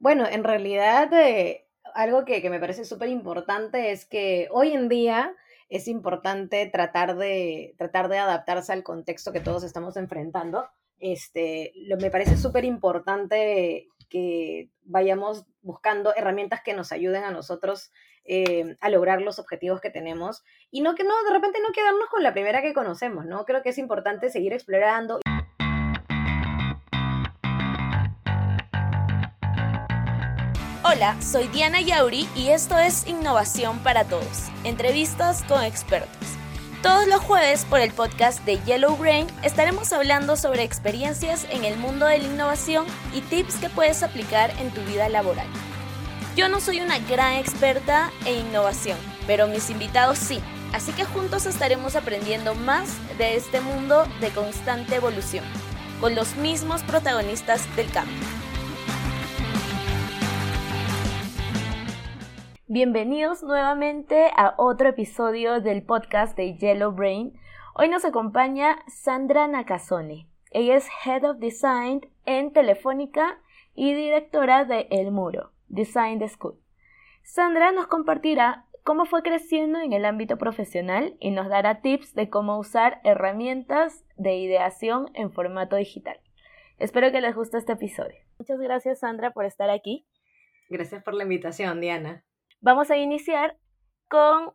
Bueno, en realidad eh, algo que, me parece súper importante es que hoy en día es importante tratar de, tratar de adaptarse al contexto que todos estamos enfrentando. Este, me parece súper importante que vayamos buscando herramientas que nos ayuden a nosotros eh, a lograr los objetivos que tenemos y no que no, de repente no quedarnos con la primera que conocemos, ¿no? Creo que es importante seguir explorando. Hola, soy Diana Yauri y esto es Innovación para Todos, entrevistas con expertos. Todos los jueves por el podcast de Yellow Brain estaremos hablando sobre experiencias en el mundo de la innovación y tips que puedes aplicar en tu vida laboral. Yo no soy una gran experta en innovación, pero mis invitados sí, así que juntos estaremos aprendiendo más de este mundo de constante evolución, con los mismos protagonistas del cambio. Bienvenidos nuevamente a otro episodio del podcast de Yellow Brain. Hoy nos acompaña Sandra Nakazone. Ella es Head of Design en Telefónica y directora de El Muro, Design School. Sandra nos compartirá cómo fue creciendo en el ámbito profesional y nos dará tips de cómo usar herramientas de ideación en formato digital. Espero que les guste este episodio. Muchas gracias Sandra por estar aquí. Gracias por la invitación, Diana. Vamos a iniciar con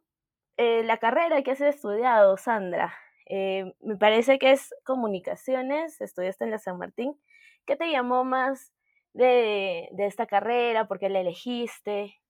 eh, la carrera que has estudiado, Sandra. Eh, me parece que es comunicaciones, estudiaste en la San Martín. ¿Qué te llamó más de, de esta carrera? ¿Por qué la elegiste?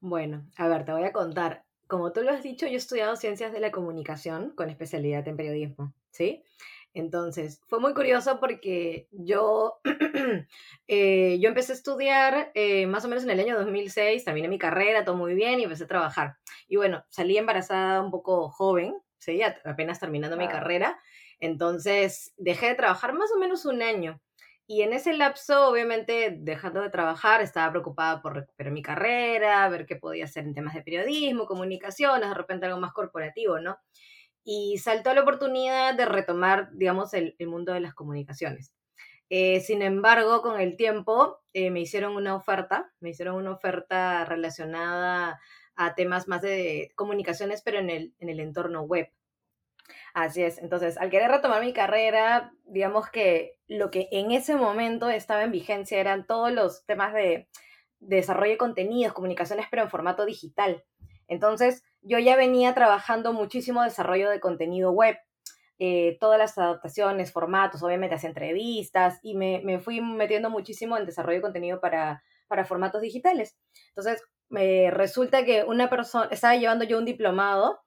Bueno, a ver, te voy a contar. Como tú lo has dicho, yo he estudiado ciencias de la comunicación con especialidad en periodismo, ¿sí? Entonces, fue muy curioso porque yo, eh, yo empecé a estudiar eh, más o menos en el año 2006, terminé mi carrera, todo muy bien y empecé a trabajar. Y bueno, salí embarazada un poco joven, ¿sí? apenas terminando mi carrera. Entonces, dejé de trabajar más o menos un año. Y en ese lapso, obviamente, dejando de trabajar, estaba preocupada por recuperar mi carrera, ver qué podía hacer en temas de periodismo, comunicaciones, de repente algo más corporativo, ¿no? Y saltó la oportunidad de retomar, digamos, el, mundo de las comunicaciones. Eh, sin embargo, con el tiempo eh, me hicieron una oferta, me hicieron una oferta relacionada a temas más de comunicaciones, pero en el, en el entorno web. Así es, entonces, al querer retomar mi carrera, digamos que lo que en ese momento estaba en vigencia eran todos los temas de desarrollo de contenidos, comunicaciones, pero en formato digital. Entonces, yo ya venía trabajando muchísimo desarrollo de contenido web, eh, todas las adaptaciones, formatos, obviamente hacía entrevistas y me, fui metiendo muchísimo en desarrollo de contenido para, para formatos digitales. Entonces, me resulta que una persona, estaba llevando yo un diplomado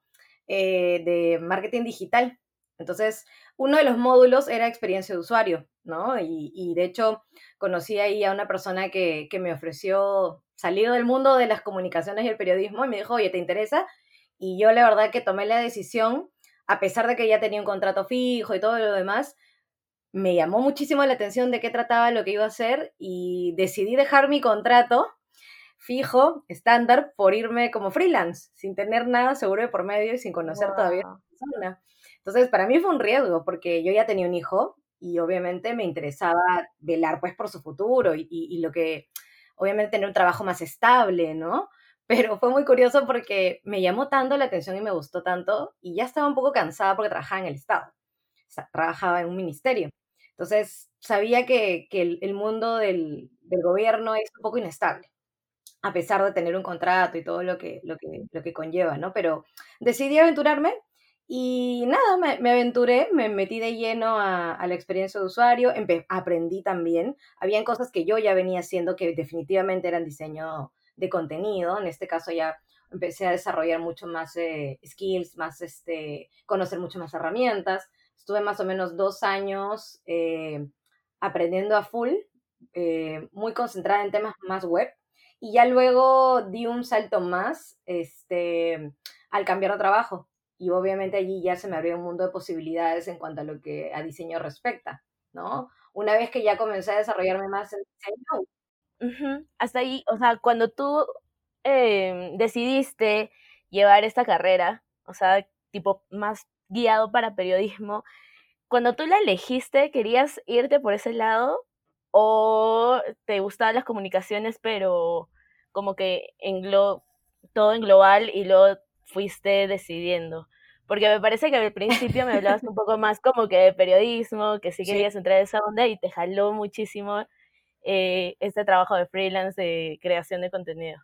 eh, de marketing digital. Entonces, uno de los módulos era experiencia de usuario, ¿no? Y, de hecho, conocí ahí a una persona que, que me ofreció salir del mundo de las comunicaciones y el periodismo y me dijo, oye, ¿te interesa? Y yo la verdad que tomé la decisión, a pesar de que ya tenía un contrato fijo y todo lo demás, me llamó muchísimo la atención de qué trataba lo que iba a hacer y decidí dejar mi contrato fijo, estándar, por irme como freelance, sin tener nada seguro de por medio y sin conocer todavía a la persona. Entonces, para mí fue un riesgo porque yo ya tenía un hijo y obviamente me interesaba velar pues por su futuro y, y lo que, obviamente tener un trabajo más estable, ¿no? pero fue muy curioso porque me llamó tanto la atención y me gustó tanto y ya estaba un poco cansada porque trabajaba en el Estado, o trabajaba en un ministerio. Entonces sabía que, que el, mundo del, del, gobierno es un poco inestable, a pesar de tener un contrato y todo lo que, lo que, lo que conlleva, ¿no? Pero decidí aventurarme y nada, me, me aventuré, me metí de lleno a, a la experiencia de usuario, aprendí también. Habían cosas que yo ya venía haciendo que definitivamente eran diseño de contenido. En este caso ya empecé a desarrollar mucho más eh, skills, más este, conocer mucho más herramientas. Estuve más o menos dos años eh, aprendiendo a full, eh, muy concentrada en temas más web. Y ya luego di un salto más este, al cambiar de trabajo. Y obviamente allí ya se me abrió un mundo de posibilidades en cuanto a lo que a diseño respecta, ¿no? Una vez que ya comencé a desarrollarme más en diseño, hasta ahí, o sea, cuando tú em, decidiste llevar esta carrera, o sea, tipo más guiado para periodismo, cuando tú la elegiste, ¿querías irte por ese lado ¿O te gustaban las comunicaciones, pero como que englo todo en global y luego fuiste decidiendo? Porque me parece que al principio me hablabas un poco más como que de periodismo, que sí querías entrar en esa onda y te jaló muchísimo eh, este trabajo de freelance de creación de contenido.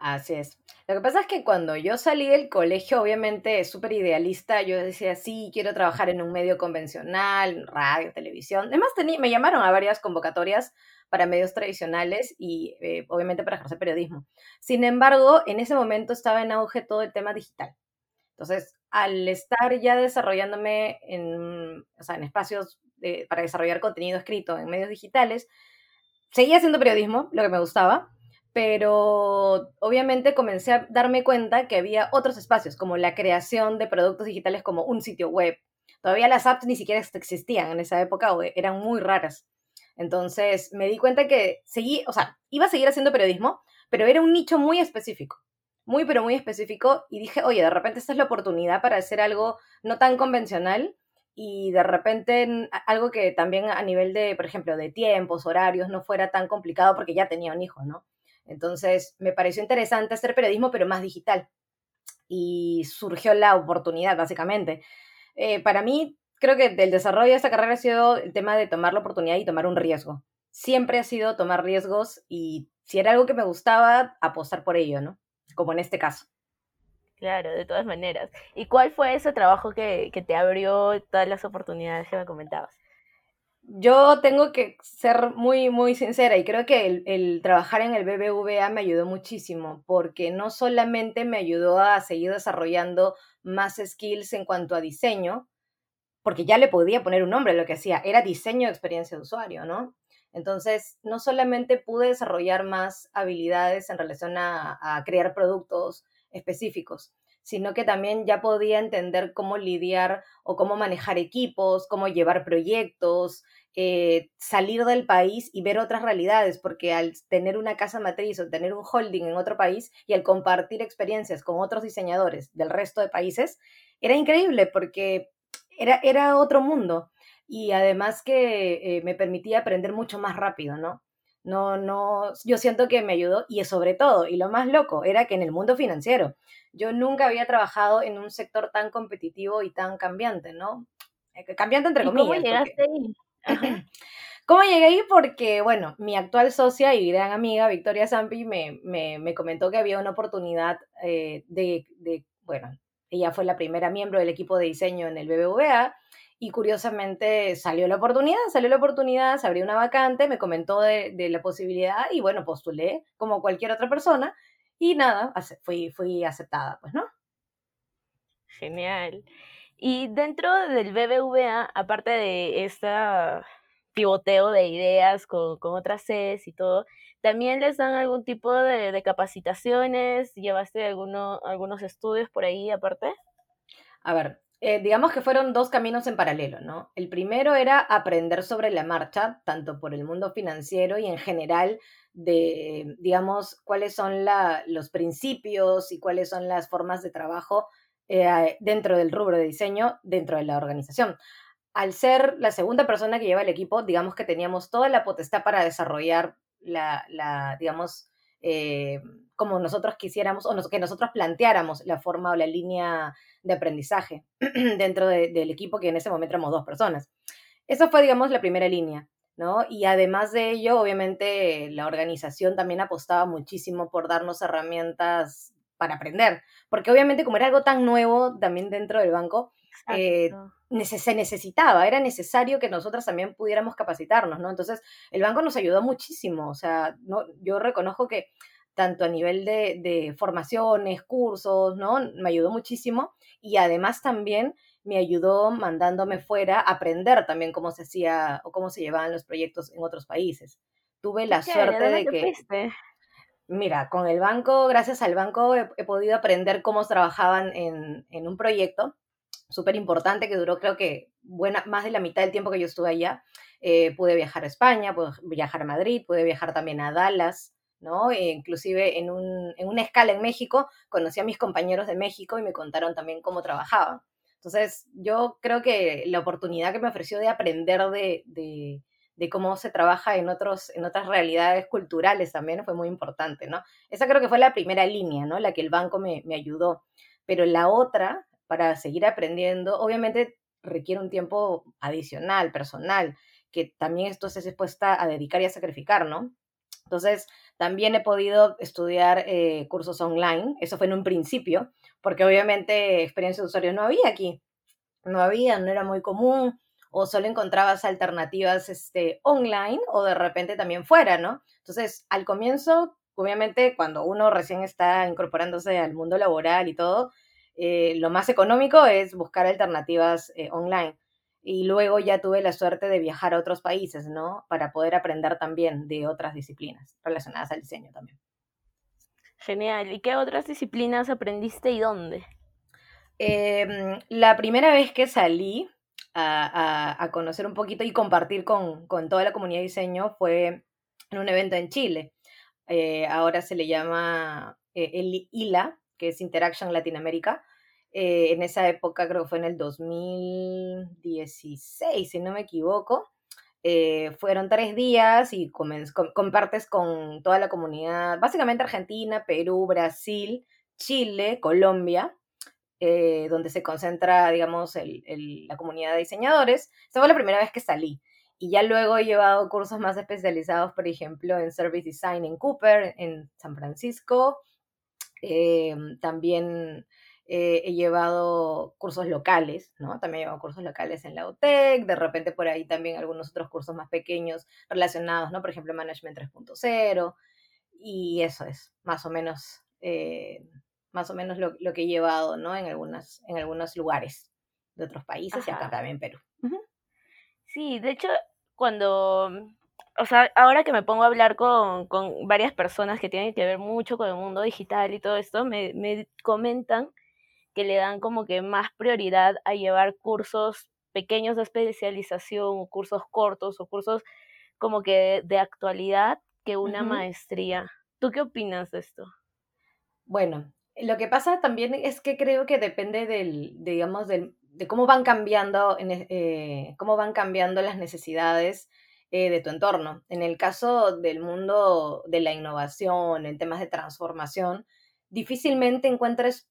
Así es. Lo que pasa es que cuando yo salí del colegio, obviamente súper idealista, yo decía, sí, quiero trabajar en un medio convencional, radio, televisión. Además, me llamaron a varias convocatorias para medios tradicionales y eh, obviamente para ejercer periodismo. Sin embargo, en ese momento estaba en auge todo el tema digital. Entonces, al estar ya desarrollándome en, o sea, en espacios para desarrollar contenido escrito en medios digitales, seguía haciendo periodismo, lo que me gustaba, pero obviamente comencé a darme cuenta que había otros espacios, como la creación de productos digitales como un sitio web. Todavía las apps ni siquiera existían en esa época o eran muy raras. Entonces me di cuenta que seguí, o sea, iba a seguir haciendo periodismo, pero era un nicho muy específico, muy, pero muy específico. Y dije, oye, de repente esta es la oportunidad para hacer algo no tan convencional y de repente algo que también a nivel de, por ejemplo, de tiempos, horarios, no fuera tan complicado porque ya tenía un hijo, ¿no? Entonces, me pareció interesante hacer periodismo, pero más digital. Y surgió la oportunidad, básicamente. Eh, para mí, creo que el desarrollo de esta carrera ha sido el tema de tomar la oportunidad y tomar un riesgo. Siempre ha sido tomar riesgos y si era algo que me gustaba, apostar por ello, ¿no? Como en este caso. Claro, de todas maneras. ¿Y cuál fue ese trabajo que, que te abrió todas las oportunidades que me comentabas? yo tengo que ser muy, muy sincera y creo que el, trabajar en el BBVA me ayudó muchísimo porque no solamente me ayudó a seguir desarrollando más skills en cuanto a diseño, porque ya le podía poner un nombre a lo que hacía, era diseño de experiencia de usuario, ¿no? Entonces, no solamente pude desarrollar más habilidades en relación a, crear productos específicos, sino que también ya podía entender cómo lidiar o cómo manejar equipos, cómo llevar proyectos, eh, salir del país y ver otras realidades, porque al tener una casa matriz o tener un holding en otro país y al compartir experiencias con otros diseñadores del resto de países, era increíble porque era, era otro mundo y además que eh, me permitía aprender mucho más rápido, ¿no? No, no, yo siento que me ayudó y sobre todo, y lo más loco, era que en el mundo financiero, yo nunca había trabajado en un sector tan competitivo y tan cambiante, ¿no? Eh, cambiante entre comillas. ¿Cómo llegaste ahí? ¿Cómo llegué ahí? Porque, bueno, mi actual socia y gran amiga, Victoria Zampi, me, me, comentó que había una oportunidad eh, de, de, bueno, ella fue la primera miembro del equipo de diseño en el BBVA y curiosamente salió la oportunidad, salió la oportunidad, se abrió una vacante, me comentó de, la posibilidad y bueno, postulé como cualquier otra persona y nada, fui, fui aceptada, pues, ¿no? Genial. Y dentro del BBVA, aparte de este pivoteo de ideas con, otras sedes y todo, ¿también les dan algún tipo de, capacitaciones? ¿Llevaste alguno, algunos estudios por ahí aparte? A ver, eh, digamos que fueron dos caminos en paralelo, ¿no? El primero era aprender sobre la marcha, tanto por el mundo financiero y en general de, digamos, cuáles son los principios y cuáles son las formas de trabajo eh, dentro del rubro de diseño, dentro de la organización. Al ser la segunda persona que lleva el equipo, digamos que teníamos toda la potestad para desarrollar la, la digamos, eh, como nosotros quisiéramos o que nosotros planteáramos la forma o la línea de aprendizaje dentro del equipo, que en ese momento éramos dos personas. Esa fue, digamos, la primera línea, ¿no? Y además de ello, obviamente, la organización también apostaba muchísimo por darnos herramientas para aprender, porque obviamente como era algo tan nuevo también dentro del banco, eh, se necesitaba, era necesario que nosotras también pudiéramos capacitarnos, ¿no? Entonces, el banco nos ayudó muchísimo, o sea, no, yo reconozco que tanto a nivel de, de, formaciones, cursos, ¿no? Me ayudó muchísimo y además también me ayudó mandándome fuera a aprender también cómo se hacía o cómo se llevaban los proyectos en otros países. Tuve la suerte de que... Mira, con el banco, gracias al banco, he, podido aprender cómo trabajaban en, en un proyecto súper importante que duró creo que buena, más de la mitad del tiempo que yo estuve allá. Eh, pude viajar a España, pude viajar a Madrid, pude viajar también a Dallas, ¿no? E inclusive en, un, en, una escala en México conocí a mis compañeros de México y me contaron también cómo trabajaban. Entonces, yo creo que la oportunidad que me ofreció de aprender de, de cómo se trabaja en, otros, en otras realidades culturales también fue muy importante, ¿no? Esa creo que fue la primera línea, ¿no? La que el banco me, me ayudó. Pero la otra, para seguir aprendiendo, obviamente requiere un tiempo adicional, personal, que también esto se es expuesta a dedicar y a sacrificar, ¿no? Entonces, también he podido estudiar eh, cursos online, eso fue en un principio, porque obviamente experiencia de usuario no había aquí, no había, no era muy común, o solo encontrabas alternativas este, online o de repente también fuera, ¿no? Entonces, al comienzo, obviamente, cuando uno recién está incorporándose al mundo laboral y todo, eh, lo más económico es buscar alternativas eh, online. Y luego ya tuve la suerte de viajar a otros países, ¿no? Para poder aprender también de otras disciplinas relacionadas al diseño también. Genial. ¿Y qué otras disciplinas aprendiste y dónde? Em, la primera vez que salí a, conocer un poquito y compartir con, toda la comunidad de diseño fue en un evento en Chile. Eh, ahora se le llama el ILA, que es Interaction Latinoamérica. Eh, en esa época, creo que fue en el 2016, si no me equivoco. Eh, fueron tres días y compartes con toda la comunidad, básicamente Argentina, Perú, Brasil, Chile, Colombia, eh, donde se concentra, digamos, la comunidad de diseñadores. Esa fue la primera vez que salí. Y ya luego he llevado cursos más especializados, por ejemplo, en Service Design en Cooper, en San Francisco, Em, también eh, he llevado cursos locales, ¿no? También he llevado cursos locales en la UTEC, de repente por ahí también algunos otros cursos más pequeños relacionados, ¿no? Por ejemplo, Management 3.0, y eso es más o menos, eh, más o menos lo, que he llevado, ¿no? En, algunas, en algunos lugares de otros países y acá también en Perú. Sí, de hecho, cuando o sea, ahora que me pongo a hablar con, con, varias personas que tienen que ver mucho con el mundo digital y todo esto, me, me comentan que le dan como que más prioridad a llevar cursos pequeños de especialización o cursos cortos o cursos como que de, actualidad que una maestría. ¿Tú qué opinas de esto? Bueno, lo que pasa también es que creo que depende del, digamos, del, de cómo van cambiando, en, eh, cómo van cambiando las necesidades eh, de tu entorno. En el caso del mundo de la innovación, en temas de transformación, difícilmente encuentres,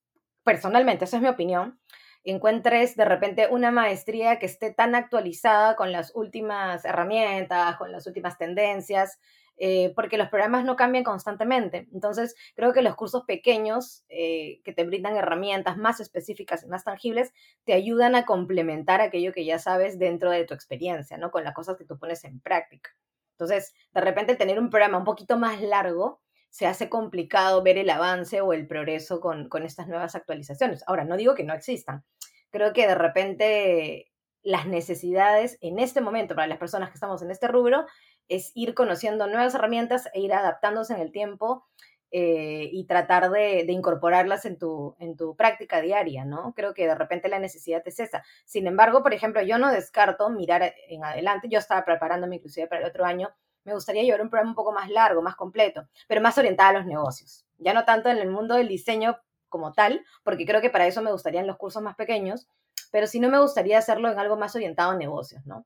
personalmente, esa es mi opinión, encuentres de repente una maestría que esté tan actualizada con las últimas herramientas, con las últimas tendencias, eh, porque los programas no cambian constantemente. Entonces, creo que los cursos pequeños eh, que te brindan herramientas más específicas y más tangibles te ayudan a complementar aquello que ya sabes dentro de tu experiencia, ¿no? Con las cosas que tú pones en práctica. Entonces, de repente, tener un programa un poquito más largo se hace complicado ver el avance o el progreso con, con estas nuevas actualizaciones. Ahora, no digo que no existan. Creo que de repente las necesidades en este momento para las personas que estamos en este rubro es ir conociendo nuevas herramientas e ir adaptándose en el tiempo eh, y tratar de, incorporarlas en tu, en tu práctica diaria, ¿no? Creo que de repente la necesidad es esa. Sin embargo, por ejemplo, yo no descarto mirar en adelante, yo estaba preparándome inclusive para el otro año, me gustaría llevar un programa un poco más largo, más completo, pero más orientado a los negocios, ya no tanto en el mundo del diseño como tal, porque creo que para eso me gustarían los cursos más pequeños, pero sí no me gustaría hacerlo en algo más orientado a negocios, ¿no?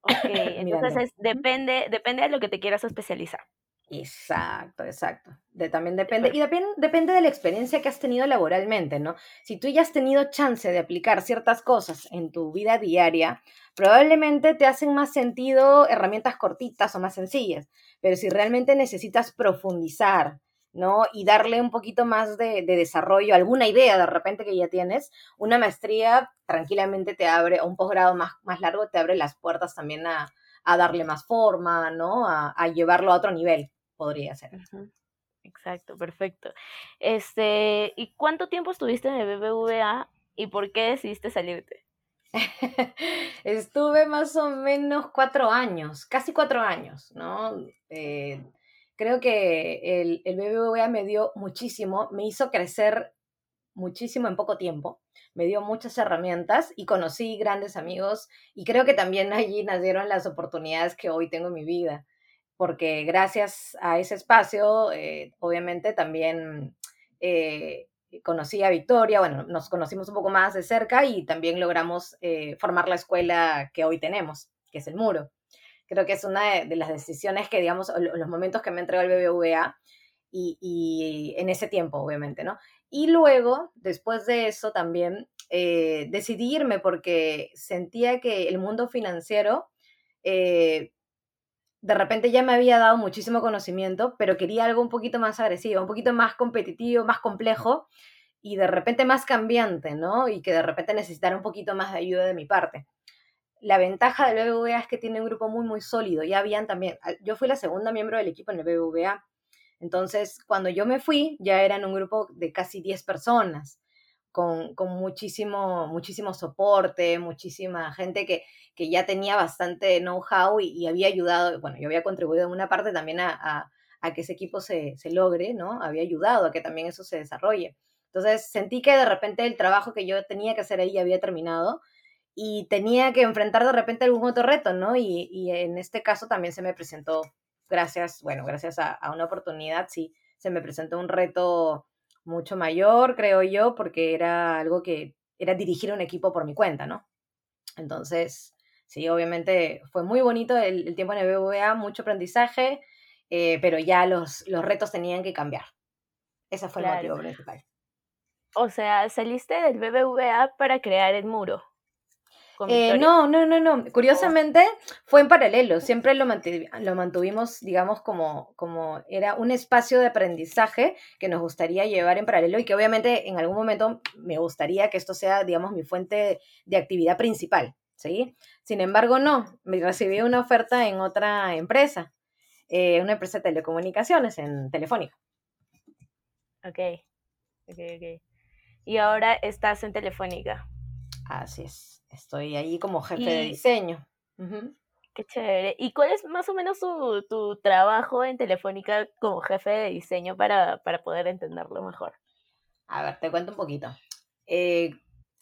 Ok, entonces depende, depende de lo que te quieras especializar. Exacto, exacto. De, también depende, y depende, depende de la experiencia que has tenido laboralmente, ¿no? Si tú ya has tenido chance de aplicar ciertas cosas en tu vida diaria, probablemente te hacen más sentido herramientas cortitas o más sencillas, pero si realmente necesitas profundizar, ¿no? Y darle un poquito más de, desarrollo, alguna idea de repente que ya tienes, una maestría tranquilamente te abre, o un posgrado más, más largo te abre las puertas también a, darle más forma, ¿no? A, llevarlo a otro nivel, podría ser. Exacto, perfecto. Este, ¿y cuánto tiempo estuviste en el BBVA y por qué decidiste salirte? Estuve más o menos cuatro años, casi cuatro años, ¿no? Eh, creo que el, el BBVA me dio muchísimo, me hizo crecer muchísimo en poco tiempo, me dio muchas herramientas y conocí grandes amigos y creo que también allí nacieron las oportunidades que hoy tengo en mi vida, porque gracias a ese espacio, eh, obviamente también eh, conocí a Victoria, bueno, nos conocimos un poco más de cerca y también logramos eh, formar la escuela que hoy tenemos, que es el muro. Creo que es una de, las decisiones que, digamos, los momentos que me entregó el BBVA y, y, en ese tiempo, obviamente, ¿no? Y luego, después de eso también, eh, decidí porque sentía que el mundo financiero eh, de repente ya me había dado muchísimo conocimiento, pero quería algo un poquito más agresivo, un poquito más competitivo, más complejo y de repente más cambiante, ¿no? Y que de repente necesitara un poquito más de ayuda de mi parte. La ventaja del BBVA es que tiene un grupo muy, muy sólido. Ya habían también, yo fui la segunda miembro del equipo en el BBVA. Entonces, cuando yo me fui, ya eran un grupo de casi 10 personas con, muchísimo, muchísimo soporte, muchísima gente que, que ya tenía bastante know-how y, había ayudado, bueno, yo había contribuido en una parte también a, que ese equipo se, logre, ¿no? Había ayudado a que también eso se desarrolle. Entonces sentí que de repente el trabajo que yo tenía que hacer ahí había terminado y tenía que enfrentar de repente algún otro reto, ¿no? Y, en este caso también se me presentó, gracias, bueno, gracias a, a una oportunidad, sí, se me presentó un reto mucho mayor, creo yo, porque era algo que era dirigir un equipo por mi cuenta, ¿no? Entonces, sí, obviamente fue muy bonito el, tiempo en el BBVA, mucho aprendizaje, eh, pero ya los, los retos tenían que cambiar. Ese fue el motivo principal. O sea, saliste del BBVA para crear el muro. Eh, no, no, no, no. Curiosamente fue en paralelo. Siempre lo, lo mantuvimos, digamos, como, como era un espacio de aprendizaje que nos gustaría llevar en paralelo y que obviamente en algún momento me gustaría que esto sea, digamos, mi fuente de actividad principal. ¿sí? Sin embargo, no. Me recibí una oferta en otra empresa, eh, una empresa de telecomunicaciones en Telefónica. Ok, ok, ok. Y ahora estás en Telefónica. Así es. Estoy ahí como jefe de diseño. Qué chévere. ¿Y cuál es más o menos tu, trabajo en Telefónica como jefe de diseño para, poder entenderlo mejor? A ver, te cuento un poquito. Eh,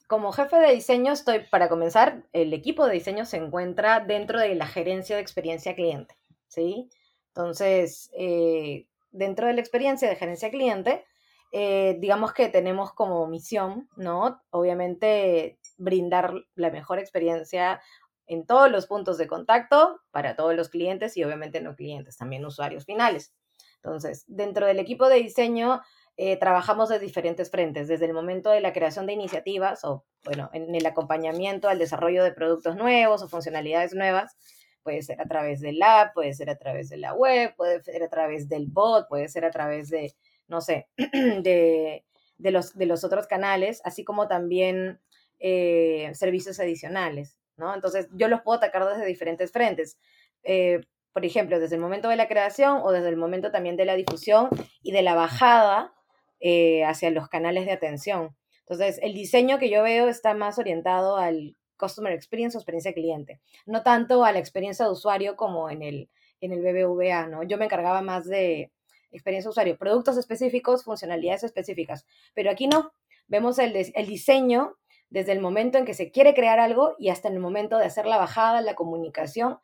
como jefe de diseño estoy, para comenzar, el equipo de diseño se encuentra dentro de la gerencia de experiencia cliente, ¿sí? Entonces, eh, dentro de la experiencia de gerencia cliente, eh, digamos que tenemos como misión, ¿no? Obviamente brindar la mejor experiencia en todos los puntos de contacto para todos los clientes y obviamente no clientes, también usuarios finales. Entonces, dentro del equipo de diseño eh, trabajamos de diferentes frentes, desde el momento de la creación de iniciativas o, bueno, en el acompañamiento al desarrollo de productos nuevos o funcionalidades nuevas, puede ser a través del app, puede ser a través de la web, puede ser a través del bot, puede ser a través de, no sé, de, los, de los otros canales, así como también eh, servicios adicionales, ¿no? Entonces, yo los puedo atacar desde diferentes frentes. Eh, por ejemplo, desde el momento de la creación o desde el momento también de la difusión y de la bajada eh, hacia los canales de atención. Entonces, el diseño que yo veo está más orientado al customer experience o experiencia cliente, no tanto a la experiencia de usuario como en el, en el BBVA, ¿no? Yo me encargaba más de experiencia de usuario, productos específicos, funcionalidades específicas, pero aquí no, vemos el, el diseño desde el momento en que se quiere crear algo y hasta el momento de hacer la bajada, la comunicación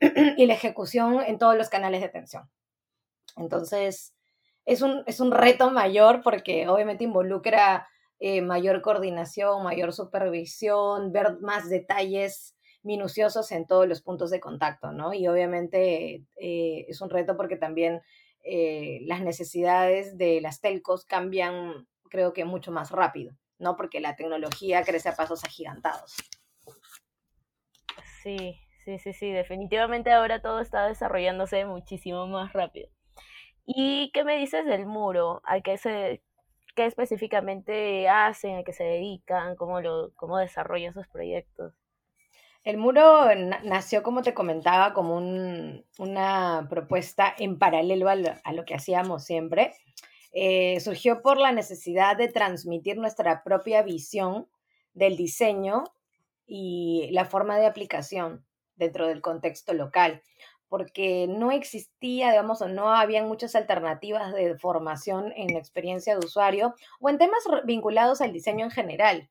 y la ejecución en todos los canales de atención. Entonces, es un, es un reto mayor porque obviamente involucra eh, mayor coordinación, mayor supervisión, ver más detalles minuciosos en todos los puntos de contacto, ¿no? Y obviamente eh, es un reto porque también eh, las necesidades de las telcos cambian, creo que mucho más rápido. ¿No? Porque la tecnología crece a pasos agigantados. Sí, sí, sí, sí, definitivamente ahora todo está desarrollándose muchísimo más rápido. ¿Y qué me dices del muro? ¿A qué se qué específicamente hacen, a qué se dedican, cómo lo cómo desarrollan sus proyectos? El muro nació, como te comentaba, como una propuesta en paralelo a lo que hacíamos siempre. Eh, surgió por la necesidad de transmitir nuestra propia visión del diseño y la forma de aplicación dentro del contexto local, porque no existía, digamos, o no habían muchas alternativas de formación en experiencia de usuario o en temas vinculados al diseño en general.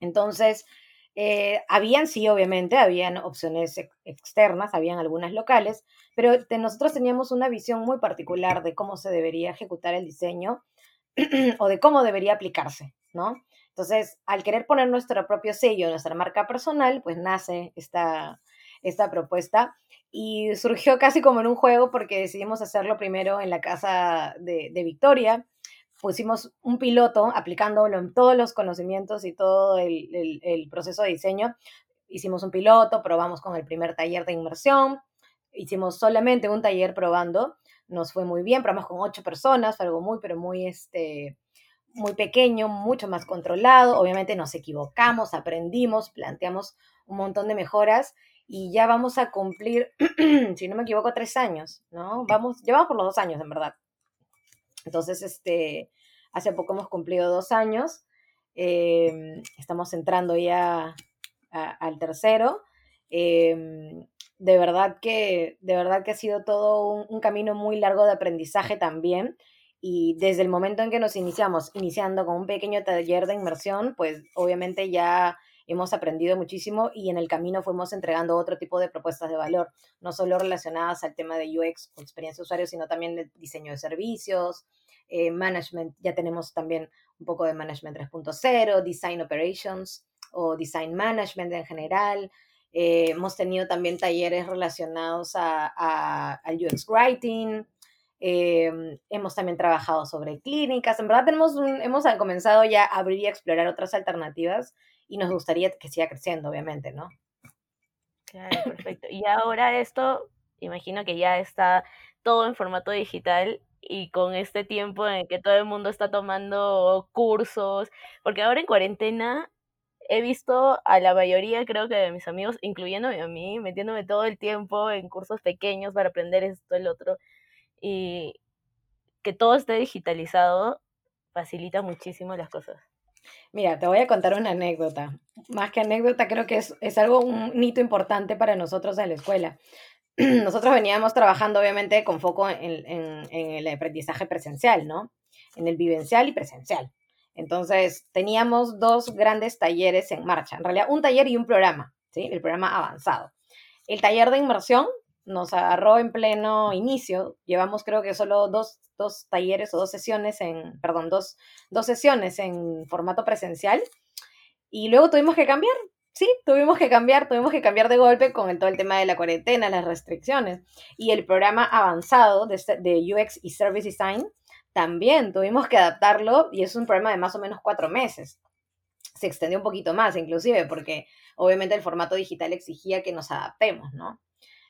Entonces, eh, habían, sí, obviamente, habían opciones externas, habían algunas locales, pero nosotros teníamos una visión muy particular de cómo se debería ejecutar el diseño o de cómo debería aplicarse, ¿no? Entonces, al querer poner nuestro propio sello, nuestra marca personal, pues nace esta, esta propuesta y surgió casi como en un juego porque decidimos hacerlo primero en la casa de, Victoria. Pusimos un piloto aplicándolo en todos los conocimientos y todo el, el proceso de diseño. Hicimos un piloto, probamos con el primer taller de inmersión, hicimos solamente un taller probando, nos fue muy bien, probamos con ocho personas, fue algo muy, pero muy, este, muy pequeño, mucho más controlado, obviamente nos equivocamos, aprendimos, planteamos un montón de mejoras y ya vamos a cumplir, si no me equivoco, tres años, ¿no? Vamos, llevamos por los dos años, en verdad. Entonces, este, hace poco hemos cumplido dos años, em, estamos entrando ya al tercero. Em, de verdad que, de verdad que ha sido todo un, un, camino muy largo de aprendizaje también. Y desde el momento en que nos iniciamos, iniciando con un pequeño taller de inmersión, pues obviamente ya hemos aprendido muchísimo y en el camino fuimos entregando otro tipo de propuestas de valor, no solo relacionadas al tema de UX o experiencia de usuario, sino también de diseño de servicios, eh, management, ya tenemos también un poco de management 3.0, design operations o design management en general. Eh, hemos tenido también talleres relacionados a, al UX writing. Eh, hemos también trabajado sobre clínicas. En verdad tenemos hemos comenzado ya a abrir y explorar otras alternativas y nos gustaría que siga creciendo, obviamente, ¿no? Claro, perfecto. Y ahora esto, imagino que ya está todo en formato digital y con este tiempo en que todo el mundo está tomando cursos, porque ahora en cuarentena he visto a la mayoría, creo que de mis amigos, incluyéndome a mí, metiéndome todo el tiempo en cursos pequeños para aprender esto, el otro, y que todo esté digitalizado facilita muchísimo las cosas. Mira, te voy a contar una anécdota. Más que anécdota, creo que es, es algo, un hito importante para nosotros en la escuela. Nosotros veníamos trabajando, obviamente, con foco en, en, en el aprendizaje presencial, ¿no? En el vivencial y presencial. Entonces, teníamos dos grandes talleres en marcha. En realidad, un taller y un programa, ¿sí? El programa avanzado. El taller de inmersión nos agarró en pleno inicio. Llevamos creo que solo dos, dos talleres o dos sesiones en, perdón, dos, dos sesiones en formato presencial. Y luego tuvimos que cambiar. Sí, tuvimos que cambiar, tuvimos que cambiar de golpe con todo el tema de la cuarentena, las restricciones. Y el programa avanzado de, de UX y Service Design también tuvimos que adaptarlo y es un programa de más o menos cuatro meses. Se extendió un poquito más, inclusive, porque obviamente el formato digital exigía que nos adaptemos, ¿no?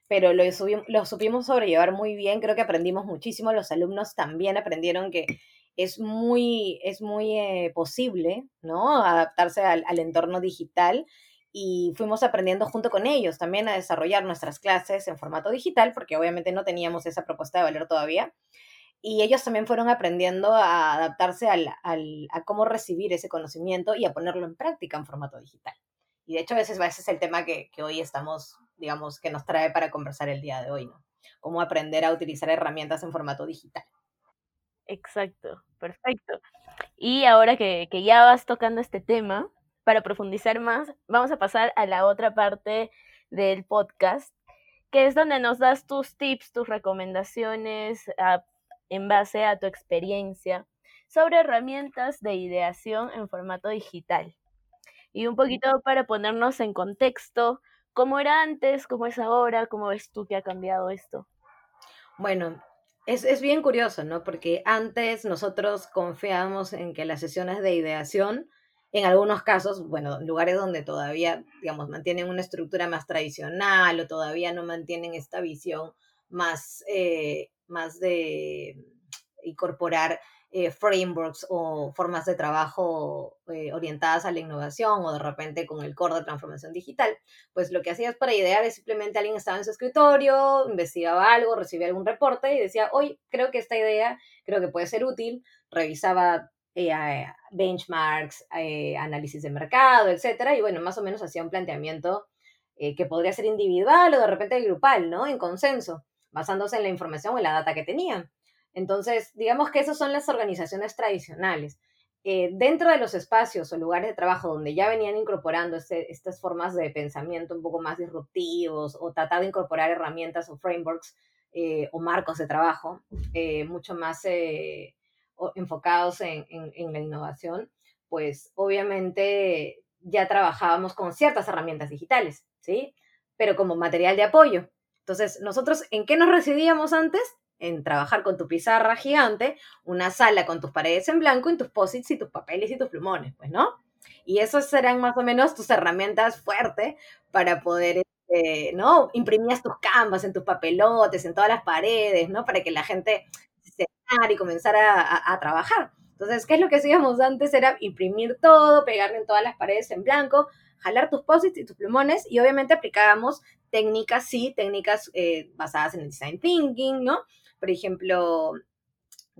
Pero lo, lo supimos sobrellevar muy bien, creo que aprendimos muchísimo, los alumnos también aprendieron que es muy, es muy eh, posible, ¿no? Adaptarse al, al entorno digital y fuimos aprendiendo junto con ellos también a desarrollar nuestras clases en formato digital, porque obviamente no teníamos esa propuesta de valor todavía y ellos también fueron aprendiendo a adaptarse al, al, a cómo recibir ese conocimiento y a ponerlo en práctica en formato digital. Y de hecho, veces ese es el tema que, hoy estamos, digamos, que nos trae para conversar el día de hoy, ¿no? Cómo aprender a utilizar herramientas en formato digital. Exacto, perfecto. Y ahora que, ya vas tocando este tema, para profundizar más, vamos a pasar a la otra parte del podcast, que es donde nos das tus tips, tus recomendaciones, en base a tu experiencia sobre herramientas de ideación en formato digital. Y un poquito para ponernos en contexto, ¿cómo era antes? ¿Cómo es ahora? ¿Cómo ves tú que ha cambiado esto? Bueno, es, es bien curioso, ¿no? Porque antes nosotros confiábamos en que las sesiones de ideación, en algunos casos, bueno, lugares donde todavía, digamos, mantienen una estructura más tradicional o todavía no mantienen esta visión más eh, más de incorporar eh, frameworks o formas de trabajo eh, orientadas a la innovación o de repente con el core de transformación digital, pues lo que hacías para idear es simplemente alguien estaba en su escritorio, investigaba algo, recibía algún reporte y decía, hoy creo que esta idea creo que puede ser útil, revisaba eh, benchmarks, análisis de mercado, etcétera, y bueno, más o menos hacía un planteamiento que podría ser individual o de repente grupal, ¿no? En consenso basándose en la información o en la data que tenían. Entonces, digamos que esas son las organizaciones tradicionales. Eh, dentro de los espacios o lugares de trabajo donde ya venían incorporando este, estas formas de pensamiento un poco más disruptivos o tratar de incorporar herramientas o frameworks eh, o marcos de trabajo eh, mucho más enfocados en, en la innovación, pues obviamente ya trabajábamos con ciertas herramientas digitales, ¿sí? Pero como material de apoyo, Entonces, nosotros, ¿en qué nos residíamos antes? En trabajar con tu pizarra gigante, una sala con tus paredes en blanco y tus posits y tus papeles y tus plumones, pues, ¿no? Y esas serán más o menos tus herramientas fuertes para poder, este, ¿no? Imprimías tus canvas en tus papelotes, en todas las paredes, ¿no? Para que la gente se y comenzara a, trabajar. Entonces, ¿qué es lo que hacíamos antes? Era imprimir todo, pegarle en todas las paredes en blanco, jalar tus posits y tus plumones y obviamente aplicábamos técnicas, sí, técnicas eh, basadas en el design thinking, ¿no? Por ejemplo,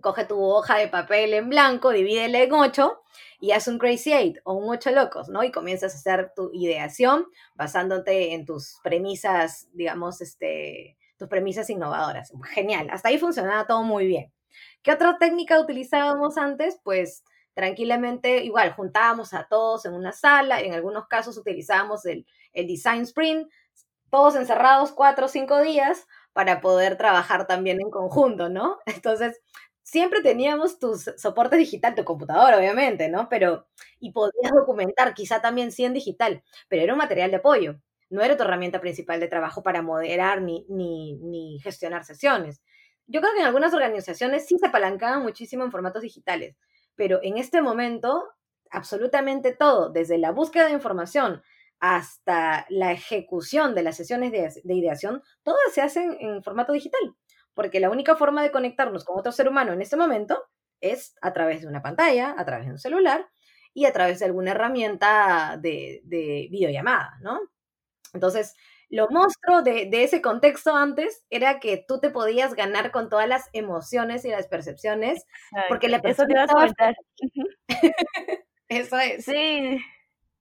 coge tu hoja de papel en blanco, divídela en ocho y haz un crazy eight o un ocho locos, ¿no? Y comienzas a hacer tu ideación basándote en tus premisas, digamos, este, tus premisas innovadoras. Genial, hasta ahí funcionaba todo muy bien. ¿Qué otra técnica utilizábamos antes? Pues tranquilamente, igual, juntábamos a todos en una sala, en algunos casos utilizábamos el, el design sprint, todos encerrados cuatro o cinco días para poder trabajar también en conjunto, ¿no? Entonces, siempre teníamos tu soporte digital, tu computadora, obviamente, ¿no? Pero, y podías documentar, quizá también sí en digital, pero era un material de apoyo, no era tu herramienta principal de trabajo para moderar ni, ni, ni gestionar sesiones. Yo creo que en algunas organizaciones sí se apalancaban muchísimo en formatos digitales, pero en este momento absolutamente todo, desde la búsqueda de información hasta la ejecución de las sesiones de, ideación, todas se hacen en formato digital, porque la única forma de conectarnos con otro ser humano en este momento es a través de una pantalla, a través de un celular y a través de alguna herramienta de, de videollamada, ¿no? Entonces, lo monstruo de, ese contexto antes era que tú te podías ganar con todas las emociones y las percepciones, porque la persona Eso te a Eso es. Sí.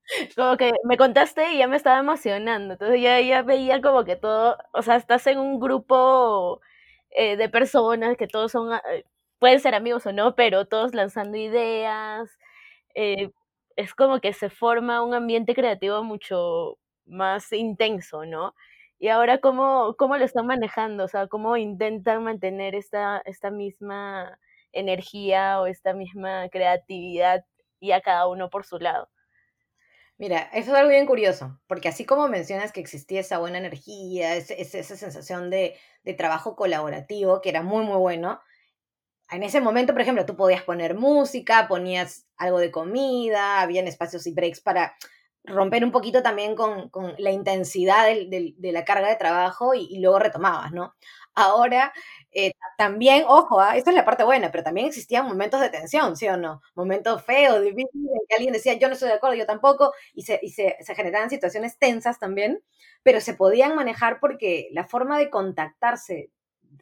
Como que me contaste y ya me estaba emocionando. Entonces ya, ya veía como que todo, o sea, estás en un grupo eh, de personas que todos son, eh, pueden ser amigos o no, pero todos lanzando ideas. Eh, es como que se forma un ambiente creativo mucho, más intenso, ¿no? Y ahora, ¿cómo, cómo lo están manejando? O sea, ¿cómo intentan mantener esta, esta misma energía o esta misma creatividad y a cada uno por su lado? Mira, eso es algo bien curioso, porque así como mencionas que existía esa buena energía, esa sensación de, de trabajo colaborativo, que era muy, muy bueno, en ese momento, por ejemplo, tú podías poner música, ponías algo de comida, habían espacios y breaks para romper un poquito también con, la intensidad de la carga de trabajo y, luego retomabas, ¿no? Ahora, eh, también, ojo, ¿ah? esta es la parte buena, pero también existían momentos de tensión, ¿sí o no? Momentos feos, difíciles, en que alguien decía, yo no estoy de acuerdo, yo tampoco, y se, y se, generaban situaciones tensas también, pero se podían manejar porque la forma de contactarse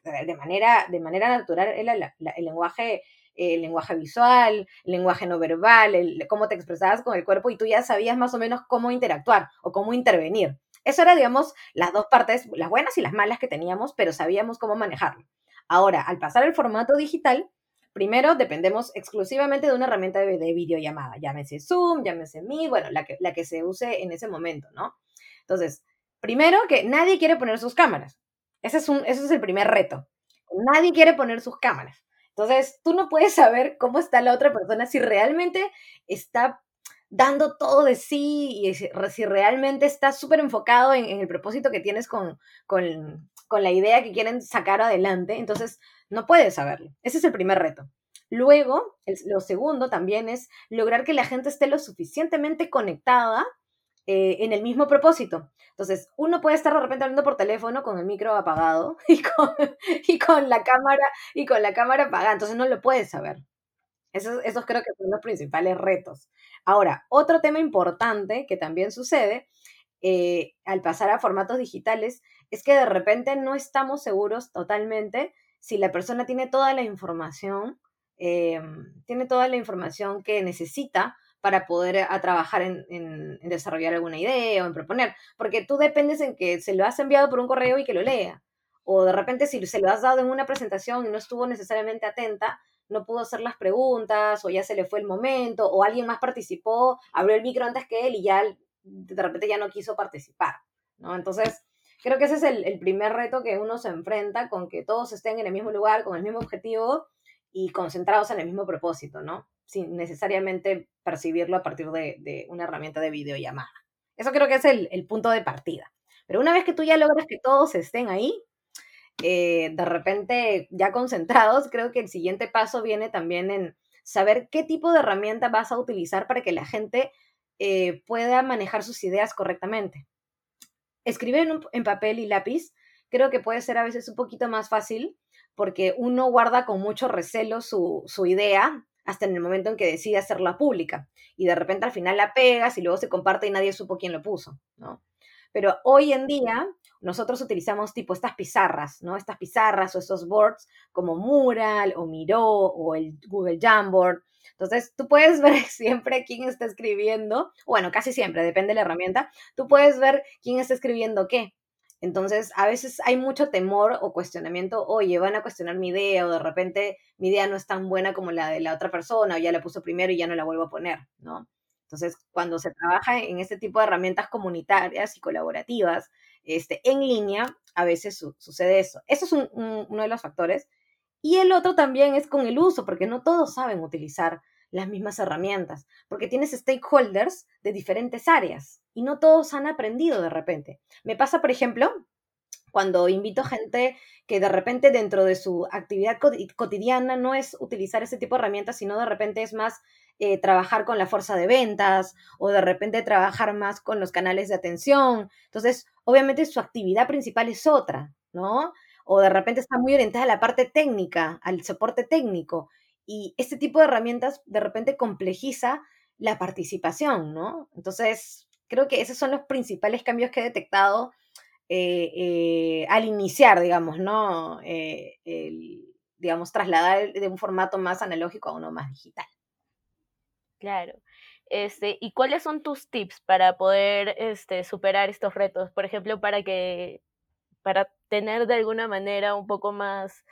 de manera, de manera natural era el lenguaje el lenguaje visual, el lenguaje no verbal, el, cómo te expresabas con el cuerpo y tú ya sabías más o menos cómo interactuar o cómo intervenir. Eso era, digamos, las dos partes, las buenas y las malas que teníamos, pero sabíamos cómo manejarlo. Ahora, al pasar el formato digital, primero dependemos exclusivamente de una herramienta de, videollamada, llámese Zoom, llámese Meet, bueno, la que, la que se use en ese momento, ¿no? Entonces, primero que nadie quiere poner sus cámaras. Ese es, un, ese es el primer reto. Nadie quiere poner sus cámaras. Entonces, tú no puedes saber cómo está la otra persona, si realmente está dando todo de sí y si realmente está súper enfocado en, el propósito que tienes con, con, con la idea que quieren sacar adelante. Entonces, no puedes saberlo. Ese es el primer reto. Luego, lo segundo también es lograr que la gente esté lo suficientemente conectada eh, en el mismo propósito. Entonces, uno puede estar de repente hablando por teléfono con el micro apagado y con, la cámara y con la cámara apagada, entonces no lo puedes saber. Esos, esos creo que son los principales retos. Ahora, otro tema importante que también sucede eh, al pasar a formatos digitales es que de repente no estamos seguros totalmente si la persona tiene toda la información, em, tiene toda la información que necesita para poder eh, a trabajar en, desarrollar alguna idea o en proponer, porque tú dependes en que se lo has enviado por un correo y que lo lea, o de repente si se lo has dado en una presentación y no estuvo necesariamente atenta, no pudo hacer las preguntas, o ya se le fue el momento, o alguien más participó, abrió el micro antes que él y ya de repente ya no quiso participar, ¿no? Entonces, creo que ese es el, el primer reto que uno se enfrenta con que todos estén en el mismo lugar, con el mismo objetivo y concentrados en el mismo propósito, ¿no? sin necesariamente percibirlo a partir de, una herramienta de videollamada. Eso creo que es el, punto de partida. Pero una vez que tú ya logras que todos estén ahí, eh, de repente ya concentrados, creo que el siguiente paso viene también en saber qué tipo de herramienta vas a utilizar para que la gente eh, pueda manejar sus ideas correctamente. Escribir en, papel y lápiz creo que puede ser a veces un poquito más fácil porque uno guarda con mucho recelo su, su idea hasta en el momento en que decide hacerla pública y de repente al final la pegas y luego se comparte y nadie supo quién lo puso, ¿no? Pero hoy en día nosotros utilizamos tipo estas pizarras, ¿no? Estas pizarras o estos boards como Mural o Miro o el Google Jamboard. Entonces, tú puedes ver siempre quién está escribiendo, bueno, casi siempre, depende de la herramienta, tú puedes ver quién está escribiendo qué. Entonces, a veces hay mucho temor o cuestionamiento, oye, van a cuestionar mi idea o de repente mi idea no es tan buena como la de la otra persona o ya la puso primero y ya no la vuelvo a poner, ¿no? Entonces, cuando se trabaja en este tipo de herramientas comunitarias y colaborativas este, en línea, a veces sucede eso. Eso es uno de los factores. Y el otro también es con el uso, porque no todos saben utilizar las mismas herramientas, porque tienes stakeholders de diferentes áreas y no todos han aprendido de repente. Me pasa, por ejemplo, cuando invito gente que de repente dentro de su actividad cotidiana no es utilizar ese tipo de herramientas, sino de repente es más eh, trabajar con la fuerza de ventas o de repente trabajar más con los canales de atención. Entonces, obviamente su actividad principal es otra, ¿no? O de repente está muy orientada a la parte técnica, al soporte técnico. Y este tipo de herramientas de repente complejiza la participación, ¿no? Entonces, creo que esos son los principales cambios que he detectado eh, eh, al iniciar, digamos, ¿no? Eh, digamos, trasladar de un formato más analógico a uno más digital. Claro. Este, ¿Y cuáles son tus tips para poder este, superar estos retos? Por ejemplo, para que para tener de alguna manera un poco más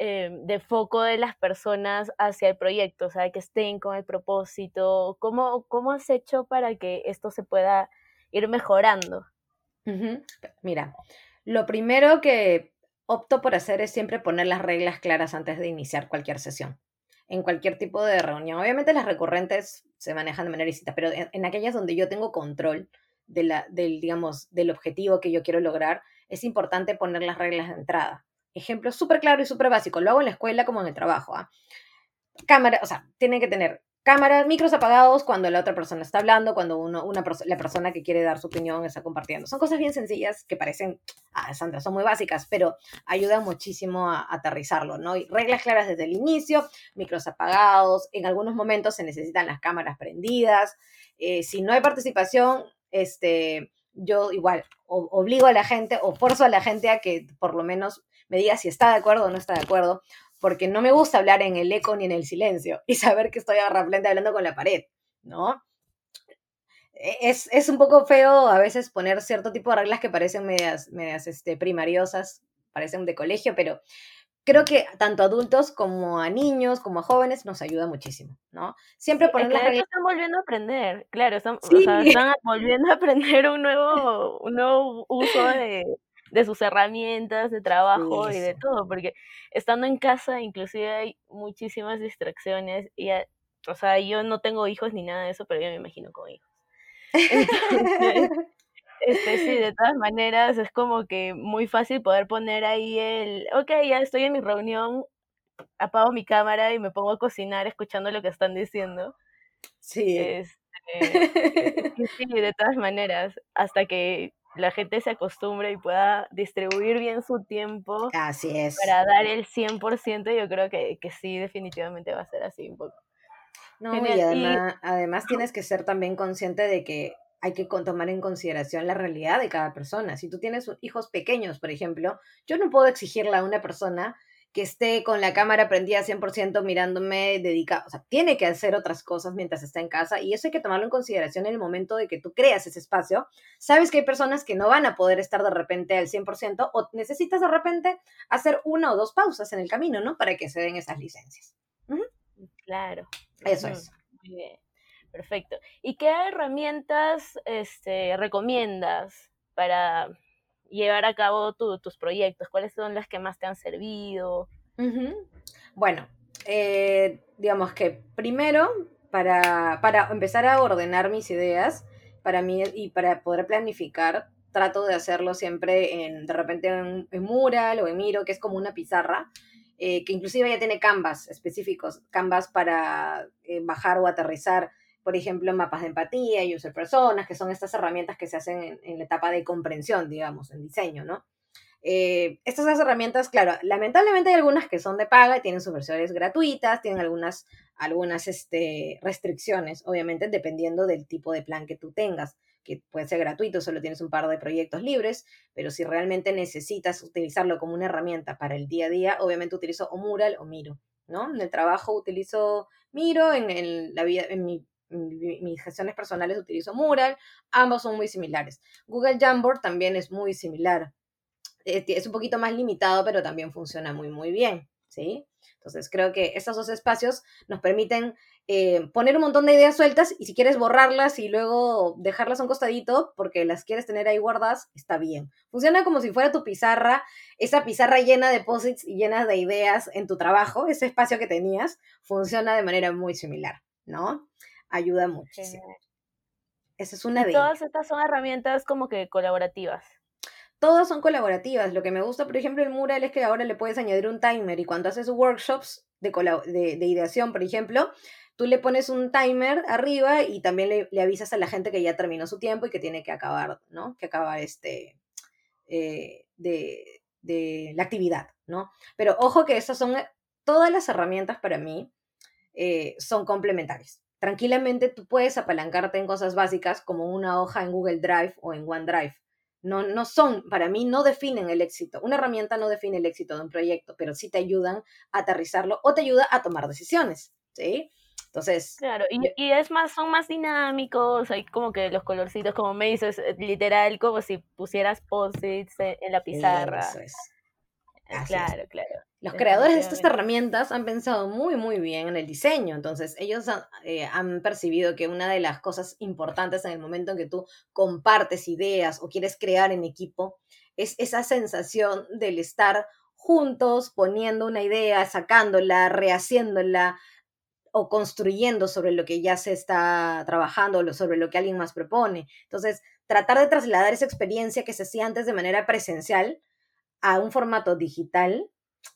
de foco de las personas hacia el proyecto, o sea, que estén con el propósito. ¿Cómo, cómo has hecho para que esto se pueda ir mejorando? Mira, lo primero que opto por hacer es siempre poner las reglas claras antes de iniciar cualquier sesión, en cualquier tipo de reunión. Obviamente las recurrentes se manejan de manera distinta, pero en, aquellas donde yo tengo control de la, del, digamos, del objetivo que yo quiero lograr, es importante poner las reglas de entrada. Ejemplo súper claro y súper básico, lo hago en la escuela como en el trabajo. ¿ah? Cámara, o sea, tiene que tener cámara, micros apagados cuando la otra persona está hablando, cuando uno, una, la persona que quiere dar su opinión está compartiendo. Son cosas bien sencillas que parecen, ah, Sandra, son muy básicas, pero ayudan muchísimo a, aterrizarlo, ¿no? Y reglas claras desde el inicio, micros apagados, en algunos momentos se necesitan las cámaras prendidas. Eh, si no hay participación, este, yo igual obligo a la gente o forzo a la gente a que por lo menos me diga si está de acuerdo o no está de acuerdo, porque no me gusta hablar en el eco ni en el silencio y saber que estoy frente hablando con la pared, ¿no? E, es, es, un poco feo a veces poner cierto tipo de reglas que parecen medias, medias este, primariosas, parecen de colegio, pero creo que tanto a adultos como a niños, como a jóvenes, nos ayuda muchísimo, ¿no? Siempre poner las reglas. Están volviendo a aprender, claro, están, están volviendo a aprender un nuevo, un nuevo uso de, de sus herramientas de trabajo y de todo, porque estando en casa inclusive hay muchísimas distracciones y, o sea, yo no tengo hijos ni nada de eso, pero yo me imagino con hijos. este, sí, de todas maneras es como que muy fácil poder poner ahí el, ok, ya estoy en mi reunión, apago mi cámara y me pongo a cocinar escuchando lo que están diciendo. Sí. Este, sí, de todas maneras, hasta que la gente se acostumbre y pueda distribuir bien su tiempo. Así es. Para dar el 100%, yo creo que, que sí, definitivamente va a ser así un poco. No, y además, además tienes que ser también consciente de que hay que tomar en consideración la realidad de cada persona. Si tú tienes hijos pequeños, por ejemplo, yo no puedo exigirle a una persona que esté con la cámara prendida 100% mirándome dedicado. O sea, tiene que hacer otras cosas mientras está en casa y eso hay que tomarlo en consideración en el momento de que tú creas ese espacio. Sabes que hay personas que no van a poder estar de repente al 100% o necesitas de repente hacer una o dos pausas en el camino, ¿no? Para que se den esas licencias. Claro. Eso es. Muy bien. Perfecto. ¿Y qué herramientas este, recomiendas para llevar a cabo tus proyectos? ¿Cuáles son las que más te han servido? Bueno, eh, digamos que primero, para, para, empezar a ordenar mis ideas, para mí y para poder planificar, trato de hacerlo siempre en, de repente en, Mural o en Miro, que es como una pizarra, eh, que inclusive ya tiene canvas específicos, canvas para eh, bajar o aterrizar, por ejemplo, mapas de empatía, user personas, que son estas herramientas que se hacen en, la etapa de comprensión, digamos, en diseño, ¿no? Eh, estas herramientas, claro, lamentablemente hay algunas que son de paga tienen sus versiones gratuitas, tienen algunas, algunas este, restricciones, obviamente, dependiendo del tipo de plan que tú tengas que puede ser gratuito, solo tienes un par de proyectos libres, pero si realmente necesitas utilizarlo como una herramienta para el día a día, obviamente utilizo o Mural o Miro, ¿no? En el trabajo utilizo Miro, en, la vida, en mis gestiones personales utilizo Mural, ambos son muy similares. Google Jamboard también es muy similar. Eh, es un poquito más limitado, pero también funciona muy, muy bien, ¿sí? Entonces, creo que estos dos espacios nos permiten eh, poner un montón de ideas sueltas y si quieres borrarlas y luego dejarlas a un costadito porque las quieres tener ahí guardadas, está bien. Funciona como si fuera tu pizarra, esa pizarra llena de posits y llena de ideas en tu trabajo, ese espacio que tenías, funciona de manera muy similar, ¿no? Ayuda muchísimo. Esa es una de Todas estas son herramientas como que colaborativas todas son colaborativas. Lo que me gusta, por ejemplo, el mural es que ahora le puedes añadir un timer y cuando haces workshops de, de, ideación, por ejemplo, tú le pones un timer arriba y también le, avisas a la gente que ya terminó su tiempo y que tiene que acabar, ¿no? Que acabar este, eh, de, la actividad, ¿no? Pero ojo que esas son, todas las herramientas para mí eh, son complementarias. Tranquilamente tú puedes apalancarte en cosas básicas como una hoja en Google Drive o en OneDrive no, no son, para mí, no definen el éxito. Una herramienta no define el éxito de un proyecto, pero sí te ayudan a aterrizarlo o te ayuda a tomar decisiones, ¿sí? Entonces. Claro, y, es más, son más dinámicos, hay como que los colorcitos, como me dices, eh, literal, como si pusieras post-its en la pizarra. Eso es. claro, claro. Los creadores de estas herramientas han pensado muy, muy bien en el diseño. Entonces, ellos eh, han, percibido que una de las cosas importantes en el momento en que tú compartes ideas o quieres crear en equipo es esa sensación del estar juntos, poniendo una idea, sacándola, rehaciéndola o construyendo sobre lo que ya se está trabajando o sobre lo que alguien más propone. Entonces, tratar de trasladar esa experiencia que se hacía antes de manera presencial a un formato digital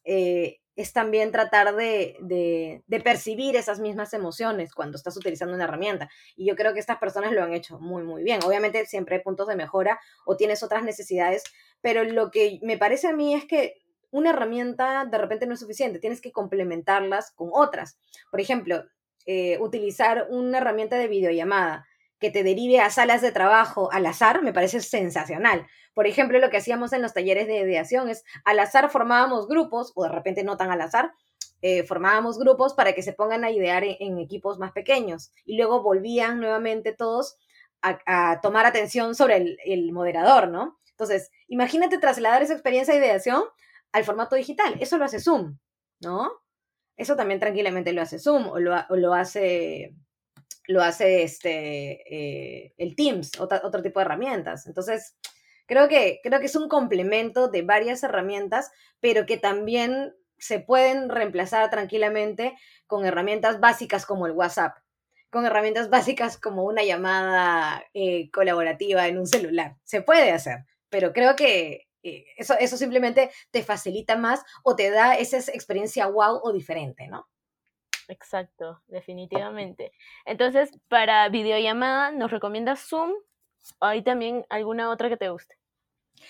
eh, es también tratar de, de, percibir esas mismas emociones cuando estás utilizando una herramienta. Y yo creo que estas personas lo han hecho muy, muy bien. Obviamente siempre hay puntos de mejora o tienes otras necesidades, pero lo que me parece a mí es que una herramienta de repente no es suficiente, tienes que complementarlas con otras. Por ejemplo, eh, utilizar una herramienta de videollamada que te derive a salas de trabajo al azar, me parece sensacional. Por ejemplo, lo que hacíamos en los talleres de ideación es al azar formábamos grupos, o de repente no tan al azar, eh, formábamos grupos para que se pongan a idear en, equipos más pequeños y luego volvían nuevamente todos a, tomar atención sobre el, moderador, ¿no? Entonces, imagínate trasladar esa experiencia de ideación al formato digital. Eso lo hace Zoom, ¿no? Eso también tranquilamente lo hace Zoom o lo, hace lo hace este, eh, el Teams, otro tipo de herramientas. Entonces, creo que, creo que es un complemento de varias herramientas, pero que también se pueden reemplazar tranquilamente con herramientas básicas como el WhatsApp, con herramientas básicas como una llamada eh, colaborativa en un celular. Se puede hacer, pero creo que eh, eso, eso simplemente te facilita más o te da esa experiencia wow o diferente, ¿no? Exacto, definitivamente. Entonces, para videollamada, ¿nos recomiendas Zoom? ¿O hay también alguna otra que te guste?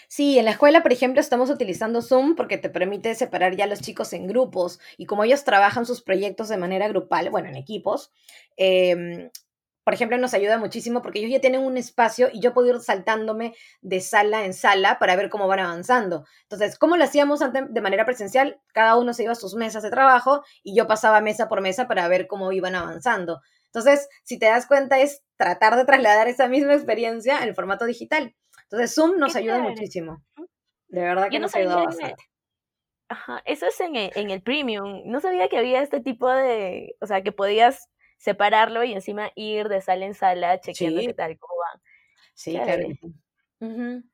Sí, en la escuela, por ejemplo, estamos utilizando Zoom porque te permite separar ya a los chicos en grupos y como ellos trabajan sus proyectos de manera grupal, bueno, en equipos, eh, por ejemplo, nos ayuda muchísimo porque ellos ya tienen un espacio y yo puedo ir saltándome de sala en sala para ver cómo van avanzando. Entonces, ¿cómo lo hacíamos antes de manera presencial? Cada uno se iba a sus mesas de trabajo y yo pasaba mesa por mesa para ver cómo iban avanzando. Entonces, si te das cuenta, es tratar de trasladar esa misma experiencia en el formato digital. Entonces, Zoom nos ayuda muchísimo. De verdad que nos ayuda bastante. Ajá, eso es en el, en el premium. No sabía que había este tipo de, o sea, que podías separarlo y encima ir de sala en sala chequeando qué tal, cómo va. Sí, claro.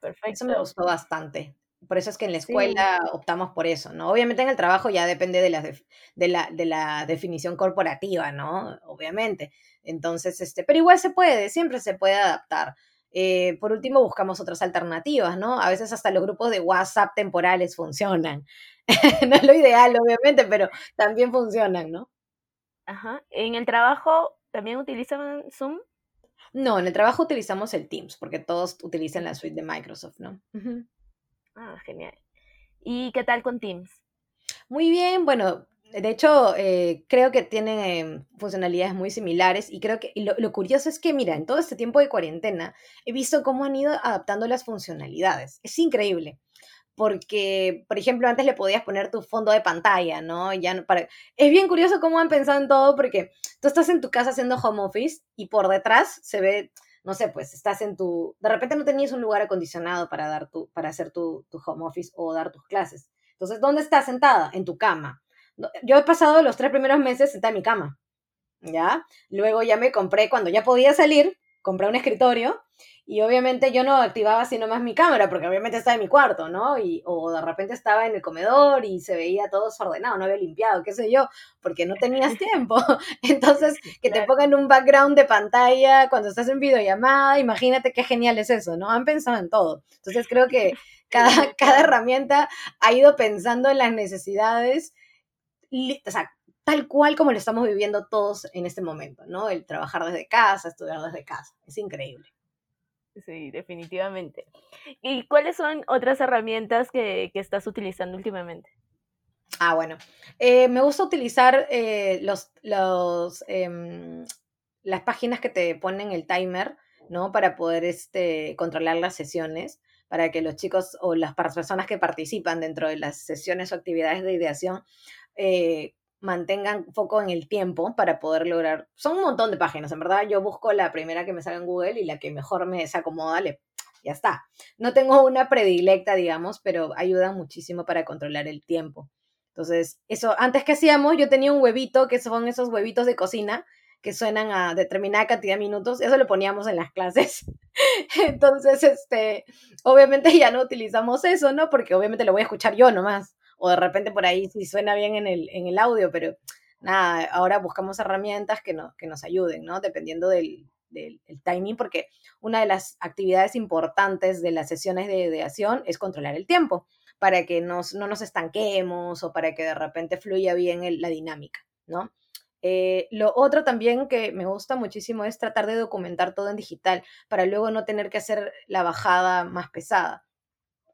Perfecto. Eso me gustó bastante. Por eso es que en la escuela optamos por eso, ¿no? Obviamente en el trabajo ya depende de la, de la, de la definición corporativa, ¿no? Obviamente. Entonces, este, pero igual se puede, siempre se puede adaptar. Eh, por último, buscamos otras alternativas, ¿no? A veces hasta los grupos de WhatsApp temporales funcionan. no es lo ideal, obviamente, pero también funcionan, ¿no? Ajá. ¿En el trabajo también utilizan Zoom? No, en el trabajo utilizamos el Teams, porque todos utilizan la suite de Microsoft, ¿no? Ah, genial. ¿Y qué tal con Teams? Muy bien, bueno, de hecho, eh, creo que tienen em, funcionalidades muy similares y creo que lo, curioso es que, mira, en todo este tiempo de cuarentena he visto cómo han ido adaptando las funcionalidades. Es increíble. Porque, por ejemplo, antes le podías poner tu fondo de pantalla, ¿no? Ya para... Es bien curioso cómo han pensado en todo porque tú estás en tu casa haciendo home office y por detrás se ve, no sé, pues estás en tu... De repente no tenías un lugar acondicionado para, dar tu, para hacer tu, tu home office o dar tus clases. Entonces, ¿dónde estás sentada? En tu cama yo he pasado los tres primeros meses sentada en mi cama, ¿ya? Luego ya me compré, cuando ya podía salir, compré un escritorio y obviamente yo no activaba sino más mi cámara, porque obviamente estaba en mi cuarto, ¿no? Y, o de repente estaba en el comedor y se veía todo desordenado, no había limpiado, qué sé yo, porque no tenías tiempo. Entonces, que te pongan un background de pantalla cuando estás en videollamada, imagínate qué genial es eso, ¿no? Han pensado en todo. Entonces, creo que cada, cada herramienta ha ido pensando en las necesidades o sea, tal cual como lo estamos viviendo todos en este momento, ¿no? El trabajar desde casa, estudiar desde casa. Es increíble. Sí, definitivamente. ¿Y cuáles son otras herramientas que, estás utilizando últimamente? Ah, bueno. Eh, me gusta utilizar eh, los, los, em, las páginas que te ponen el timer, ¿no? Para poder este, controlar las sesiones, para que los chicos o las personas que participan dentro de las sesiones o actividades de ideación eh, mantengan foco en el tiempo para poder lograr. Son un montón de páginas, en verdad. Yo busco la primera que me salga en Google y la que mejor me desacomoda, le, ya está. No tengo una predilecta, digamos, pero ayuda muchísimo para controlar el tiempo. Entonces, eso, antes que hacíamos, yo tenía un huevito, que son esos huevitos de cocina, que suenan a determinada cantidad de minutos, eso lo poníamos en las clases. Entonces, este, obviamente ya no utilizamos eso, ¿no? Porque obviamente lo voy a escuchar yo nomás o de repente por ahí sí suena bien en el, en el audio, pero nada, ahora buscamos herramientas que, no, que nos ayuden, ¿no? Dependiendo del, del timing, porque una de las actividades importantes de las sesiones de ideación es controlar el tiempo, para que nos, no nos estanquemos o para que de repente fluya bien la dinámica, ¿no? Eh, lo otro también que me gusta muchísimo es tratar de documentar todo en digital para luego no tener que hacer la bajada más pesada.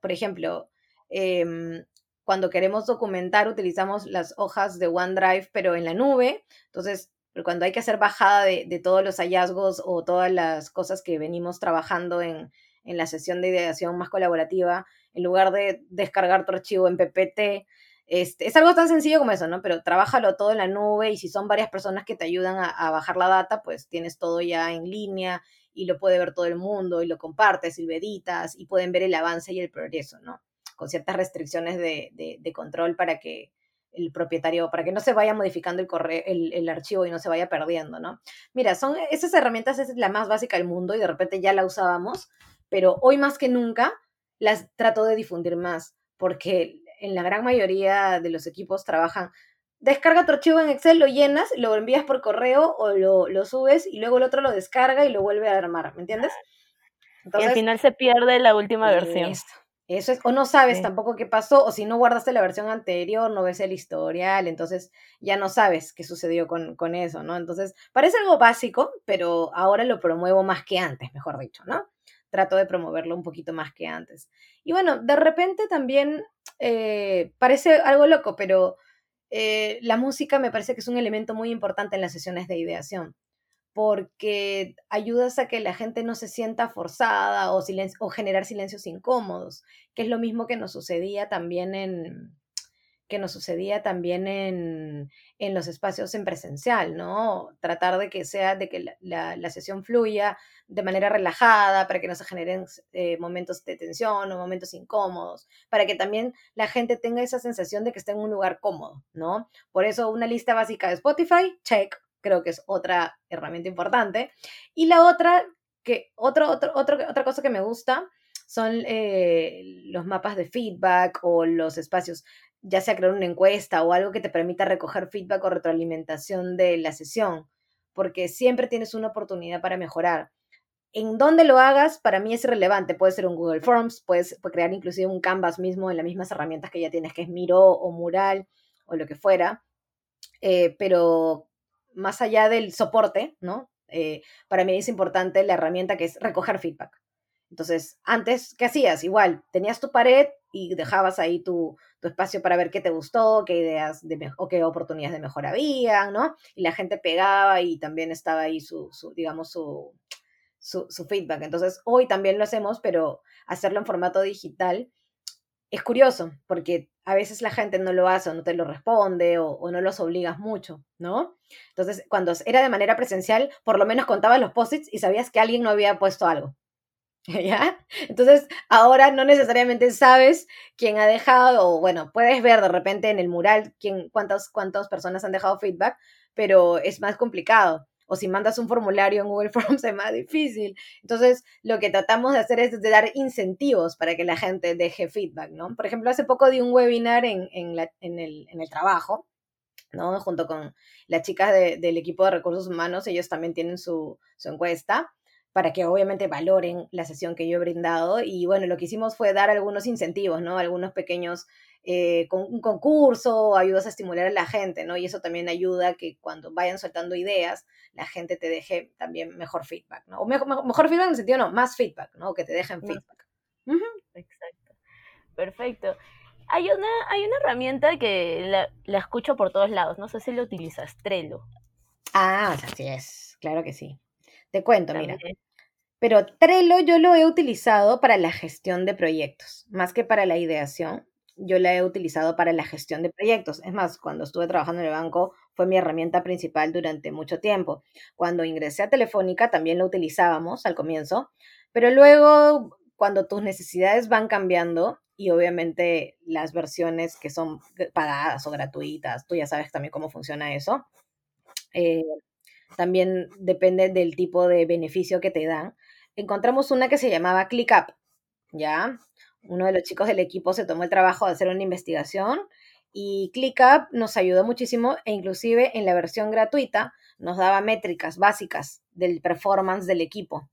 Por ejemplo, eh, cuando queremos documentar utilizamos las hojas de OneDrive, pero en la nube. Entonces, cuando hay que hacer bajada de, todos los hallazgos o todas las cosas que venimos trabajando en, la sesión de ideación más colaborativa, en lugar de descargar tu archivo en PPT, este, es algo tan sencillo como eso, ¿no? Pero trabájalo todo en la nube y si son varias personas que te ayudan a, bajar la data, pues tienes todo ya en línea y lo puede ver todo el mundo y lo compartes y lo editas y pueden ver el avance y el progreso, ¿no? Con ciertas restricciones de, de, control para que el propietario, para que no se vaya modificando el, correo, el, el, archivo y no se vaya perdiendo, ¿no? Mira, son esas herramientas, es la más básica del mundo y de repente ya la usábamos, pero hoy más que nunca las trato de difundir más, porque en la gran mayoría de los equipos trabajan, descarga tu archivo en Excel, lo llenas, lo envías por correo o lo, lo subes y luego el otro lo descarga y lo vuelve a armar, ¿me entiendes? y al final se pierde la última versión. Eso es, o no sabes tampoco qué pasó, o si no guardaste la versión anterior, no ves el historial, entonces ya no sabes qué sucedió con, con eso, ¿no? Entonces, parece algo básico, pero ahora lo promuevo más que antes, mejor dicho, ¿no? Trato de promoverlo un poquito más que antes. Y bueno, de repente también eh, parece algo loco, pero eh, la música me parece que es un elemento muy importante en las sesiones de ideación porque ayudas a que la gente no se sienta forzada o, o generar silencios incómodos, que es lo mismo que nos sucedía también en que nos sucedía también en, en los espacios en presencial, ¿no? Tratar de que sea, de que la, la, sesión fluya de manera relajada, para que no se generen eh, momentos de tensión o momentos incómodos, para que también la gente tenga esa sensación de que está en un lugar cómodo, ¿no? Por eso una lista básica de Spotify, check, creo que es otra herramienta importante. Y la otra, que otro, otro, otra cosa que me gusta son eh, los mapas de feedback o los espacios, ya sea crear una encuesta o algo que te permita recoger feedback o retroalimentación de la sesión, porque siempre tienes una oportunidad para mejorar. en dónde lo hagas, para mí es irrelevante. Puede ser un Google Forms, puedes, crear inclusive un Canvas mismo en las mismas herramientas que ya tienes, que es Miro o Mural o lo que fuera. Eh, pero más allá del soporte, ¿no? Eh, para mí es importante la herramienta que es recoger feedback. Entonces, antes, ¿qué hacías? Igual, tenías tu pared y dejabas ahí tu, espacio para ver qué te gustó, qué ideas de o qué oportunidades de mejora había, ¿no? Y la gente pegaba y también estaba ahí su, su digamos, su, su, feedback. Entonces, hoy también lo hacemos, pero hacerlo en formato digital es curioso, porque a veces la gente no lo hace o no te lo responde o, no los obligas mucho, ¿no? Entonces, cuando era de manera presencial, por lo menos contabas los posits y sabías que alguien no había puesto algo. ¿Ya? Entonces, ahora no necesariamente sabes quién ha dejado, o bueno, puedes ver de repente en el mural quién, cuántas, cuántas personas han dejado feedback, pero es más complicado o si mandas un formulario en Google Forms es más difícil. Entonces, lo que tratamos de hacer es de dar incentivos para que la gente deje feedback, ¿no? Por ejemplo, hace poco di un webinar en, en, el, trabajo, ¿no? Junto con las chicas del equipo de recursos humanos, ellos también tienen su, su encuesta para que obviamente valoren la sesión que yo he brindado. Y bueno, lo que hicimos fue dar algunos incentivos, ¿no? Algunos pequeños eh, con un concurso, ayudas a estimular a la gente, ¿no? Y eso también ayuda a que cuando vayan soltando ideas, la gente te deje también mejor feedback, ¿no? O mejor, mejor feedback en el sentido, no, más feedback, ¿no? Que te dejen feedback. Exacto. Perfecto. Hay una, hay una herramienta que la, la, escucho por todos lados, no sé si la utilizas, Trello. Ah, así es, claro que sí. Te cuento, mira. Pero Trello yo lo he utilizado para la gestión de proyectos, más que para la ideación yo la he utilizado para la gestión de proyectos. Es más, cuando estuve trabajando en el banco fue mi herramienta principal durante mucho tiempo. Cuando ingresé a Telefónica también lo utilizábamos al comienzo, pero luego cuando tus necesidades van cambiando y obviamente las versiones que son pagadas o gratuitas, tú ya sabes también cómo funciona eso. Eh, también depende del tipo de beneficio que te dan. Encontramos una que se llamaba ClickUp, ¿ya? Uno de los chicos del equipo se tomó el trabajo de hacer una investigación y ClickUp nos ayudó muchísimo e inclusive en la versión gratuita nos daba métricas básicas del performance del equipo.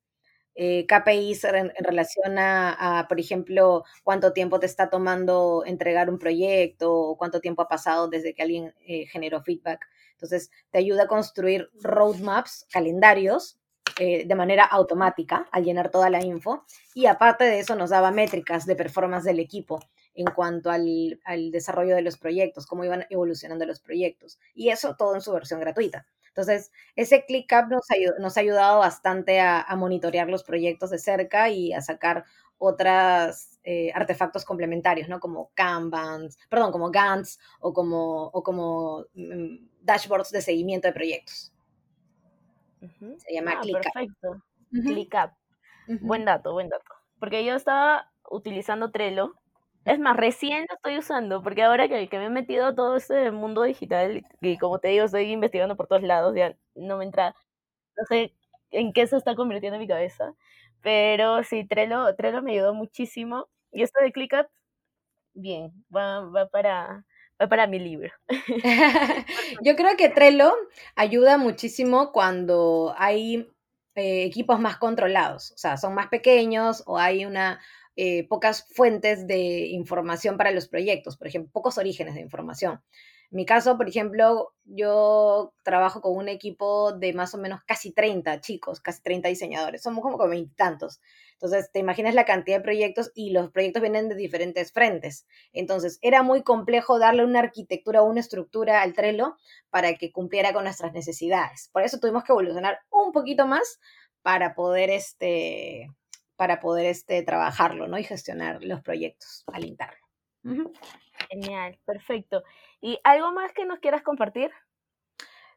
Eh, KPIs en, relación a, por ejemplo, cuánto tiempo te está tomando entregar un proyecto o cuánto tiempo ha pasado desde que alguien eh, generó feedback. Entonces, te ayuda a construir roadmaps, calendarios eh, de manera automática al llenar toda la info y aparte de eso nos daba métricas de performance del equipo en cuanto al, desarrollo de los proyectos, cómo iban evolucionando los proyectos y eso todo en su versión gratuita. Entonces, ese ClickUp nos, nos ha ayudado bastante a, monitorear los proyectos de cerca y a sacar otros eh, artefactos complementarios, ¿no? Como perdón, como Gantz o como, o como mm, dashboards de seguimiento de proyectos. Se llama ah, Perfecto. ClickUp. Buen dato, buen dato. Porque yo estaba utilizando Trello. Es más, recién lo estoy usando, porque ahora que, que me he metido a todo este mundo digital, y como te digo, estoy investigando por todos lados, ya no me entra, no sé en qué se está convirtiendo mi cabeza. Pero sí, Trello, Trello me ayudó muchísimo. Y esto de ClickUp, bien, va, va para, para mi libro. Yo creo que Trello ayuda muchísimo cuando hay eh, equipos más controlados, o sea, son más pequeños o hay una eh, pocas fuentes de información para los proyectos, por ejemplo, pocos orígenes de información. En mi caso, por ejemplo, yo trabajo con un equipo de más o menos casi 30 chicos, casi 30 diseñadores, somos como tantos. Entonces, te imaginas la cantidad de proyectos y los proyectos vienen de diferentes frentes. Entonces, era muy complejo darle una arquitectura o una estructura al Trello para que cumpliera con nuestras necesidades. Por eso tuvimos que evolucionar un poquito más para poder este para poder este trabajarlo, ¿no? y gestionar los proyectos al interno. Genial, perfecto. ¿Y algo más que nos quieras compartir?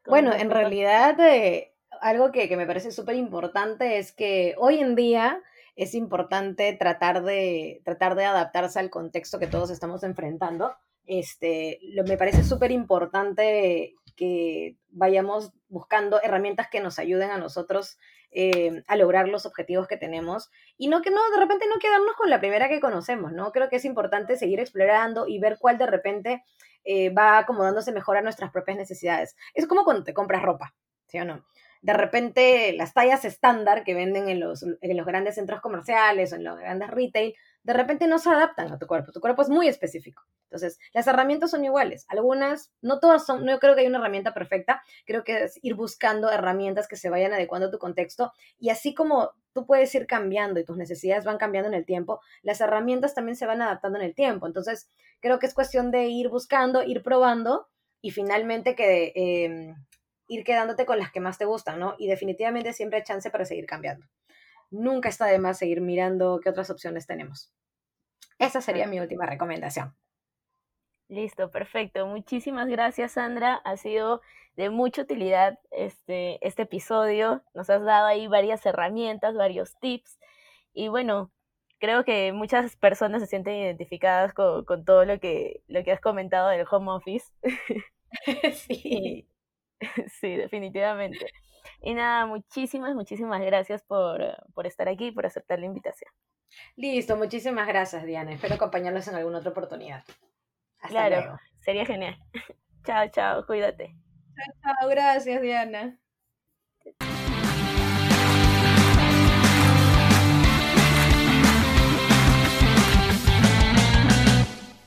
Bueno, en realidad eh, algo que, me parece súper importante es que hoy en día es importante tratar de, tratar de adaptarse al contexto que todos estamos enfrentando. Este, lo, me parece súper importante que vayamos buscando herramientas que nos ayuden a nosotros eh, a lograr los objetivos que tenemos y no que no, de repente no quedarnos con la primera que conocemos, ¿no? Creo que es importante seguir explorando y ver cuál de repente eh, va acomodándose mejor a nuestras propias necesidades. Es como cuando te compras ropa, ¿sí o no? de repente las tallas estándar que venden en los, en los grandes centros comerciales o en los grandes retail, de repente no se adaptan a tu cuerpo. Tu cuerpo es muy específico. Entonces, las herramientas son iguales. Algunas, no todas son, no creo que hay una herramienta perfecta. Creo que es ir buscando herramientas que se vayan adecuando a tu contexto. Y así como tú puedes ir cambiando y tus necesidades van cambiando en el tiempo, las herramientas también se van adaptando en el tiempo. Entonces, creo que es cuestión de ir buscando, ir probando y finalmente que em, ir quedándote con las que más te gustan, ¿no? Y definitivamente siempre hay chance para seguir cambiando. Nunca está de más seguir mirando qué otras opciones tenemos. Esa sería mi última recomendación. Listo, perfecto. Muchísimas gracias, Sandra. Ha sido de mucha utilidad este, este episodio. Nos has dado ahí varias herramientas, varios tips. Y bueno, creo que muchas personas se sienten identificadas con, todo lo que, lo que has comentado del home office. sí. sí, definitivamente. Y nada, muchísimas, muchísimas gracias por, por estar aquí, por aceptar la invitación. Listo, muchísimas gracias, Diana. Espero acompañarlos en alguna otra oportunidad. claro, sería genial. chao, chao, cuídate. Chao, chao, gracias, Diana.